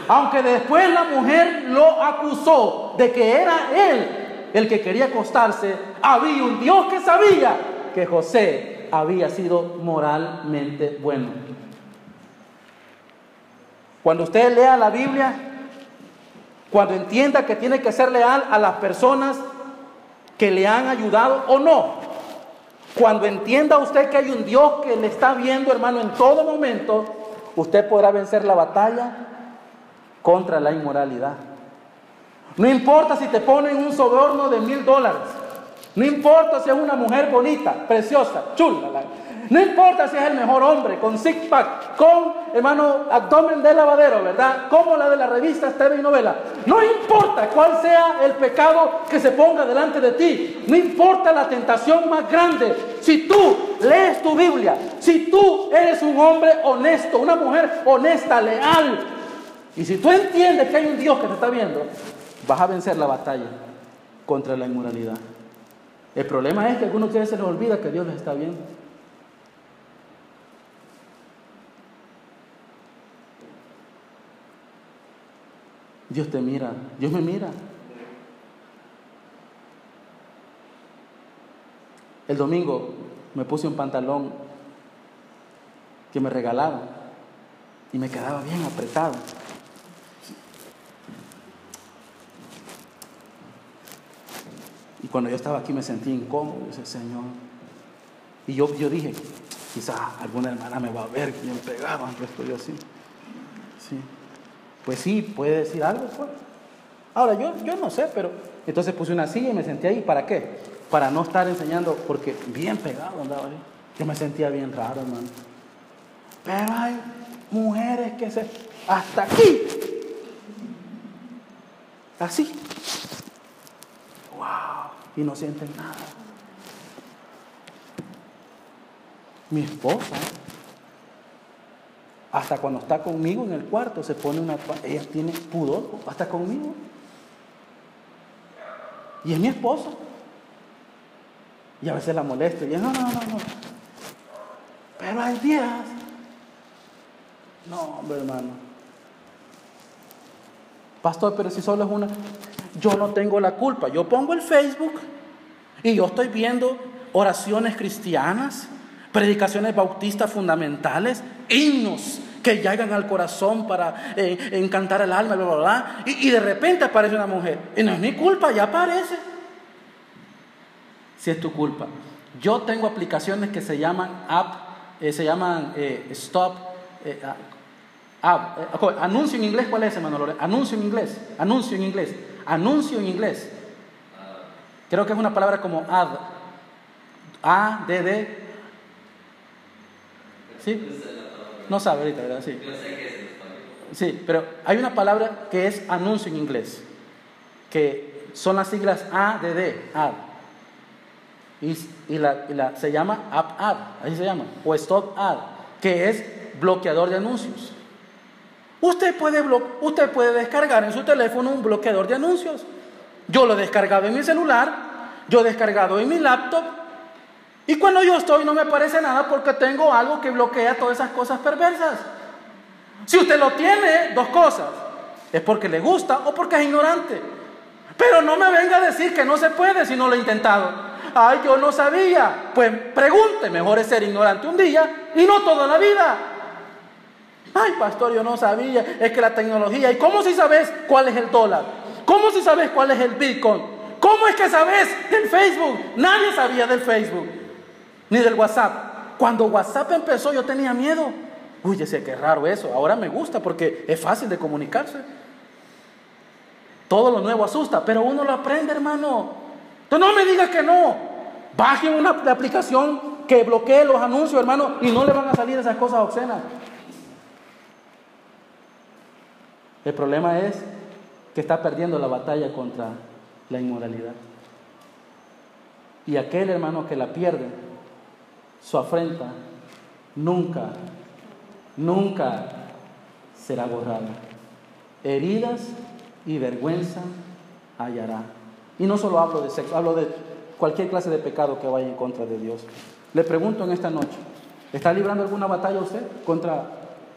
Aunque después la mujer lo acusó de que era él el que quería acostarse, había un Dios que sabía que José había sido moralmente bueno. Cuando usted lea la Biblia, cuando entienda que tiene que ser leal a las personas que le han ayudado o no, cuando entienda usted que hay un Dios que le está viendo, hermano, en todo momento, usted podrá vencer la batalla contra la inmoralidad. No importa si te ponen un soborno de mil dólares. No importa si es una mujer bonita, preciosa, chula. No importa si es el mejor hombre, con six pack, con, hermano, abdomen de lavadero, ¿verdad? Como la de la revista TV y novela. No importa cuál sea el pecado que se ponga delante de ti. No importa la tentación más grande. Si tú lees tu Biblia, si tú eres un hombre honesto, una mujer honesta, leal, y si tú entiendes que hay un Dios que te está viendo, vas a vencer la batalla contra la inmoralidad. El problema es que a algunos se les olvida que Dios les está viendo. Dios te mira, Dios me mira. El domingo me puse un pantalón que me regalaron y me quedaba bien apretado. Y cuando yo estaba aquí me sentí incómodo, dice Señor. Y yo, yo dije, quizás alguna hermana me va a ver que me pegaba, pero estoy así. Sí. Pues sí, puede decir algo, pues. Ahora, yo, yo no sé, pero entonces puse una silla y me senté ahí. ¿Para qué? Para no estar enseñando, porque bien pegado andaba ahí. Yo me sentía bien raro, hermano. Pero hay mujeres que se... Hasta aquí. Así y no sienten nada. Mi esposa, hasta cuando está conmigo en el cuarto, se pone una... Ella tiene pudor, hasta conmigo. Y es mi esposa. Y a veces la molesto y no, no, no, no. Pero hay días. No, hombre, hermano. Pastor, pero si solo es una yo no tengo la culpa. Yo pongo el Facebook y yo estoy viendo oraciones cristianas, predicaciones bautistas fundamentales, himnos que llegan al corazón para eh, encantar el alma, bla, bla, bla, y, de repente aparece una mujer. Y no es mi culpa, ya aparece. Si es tu culpa. Yo tengo aplicaciones que se llaman app, eh, se llaman eh, stop, anuncio en inglés, ¿cuál es, hermano Anuncio en inglés, anuncio en inglés. Anuncio en inglés. Creo que es una palabra como ad. A, D, D. ¿Sí? No sabe ahorita, ¿verdad? Sí. Sí, pero hay una palabra que es anuncio en inglés, que son las siglas A, D, D, ad. Y, la, se llama app ad, así se llama, o stop ad, que es bloqueador de anuncios. Usted puede, usted puede descargar en su teléfono un bloqueador de anuncios. Yo lo he descargado en mi celular, yo he descargado en mi laptop. Y cuando yo estoy no me aparece nada porque tengo algo que bloquea todas esas cosas perversas. Si usted lo tiene, dos cosas. Es porque le gusta o porque es ignorante. Pero no me venga a decir que no se puede si no lo he intentado. Ay, yo no sabía. Pues pregunte, mejor es ser ignorante un día y no toda la vida. Ay, pastor, yo no sabía. Es que la tecnología. ¿Y cómo si sabes cuál es el dólar? ¿Cómo si sabes cuál es el Bitcoin? ¿Cómo es que sabes del Facebook? Nadie sabía del Facebook, ni del WhatsApp. Cuando WhatsApp empezó yo tenía miedo. Uy, sé qué raro eso. Ahora me gusta porque es fácil de comunicarse. Todo lo nuevo asusta, pero uno lo aprende, hermano. Entonces no me digas que no. Bajen una aplicación que bloquee los anuncios, hermano, y no le van a salir esas cosas obscenas. El problema es que está perdiendo la batalla contra la inmoralidad. Y aquel hermano que la pierde, su afrenta, nunca, nunca será borrada. heridas y vergüenza hallará. Y no solo hablo de sexo, hablo de cualquier clase de pecado que vaya en contra de Dios. Le pregunto en esta noche, ¿está librando alguna batalla usted contra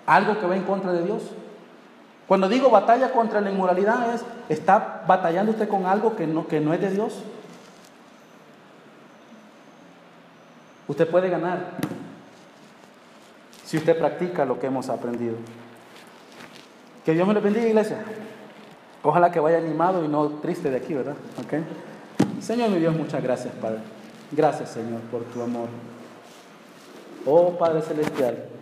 algo que va en contra de Dios? Cuando digo batalla contra la inmoralidad es, ¿está batallando usted con algo que no, que no es de Dios? Usted puede ganar si usted practica lo que hemos aprendido. Que Dios me lo bendiga, iglesia. Ojalá que vaya animado y no triste de aquí, ¿verdad? ¿Okay? Señor mi Dios, muchas gracias, Padre. Gracias, Señor, por tu amor. Oh Padre Celestial.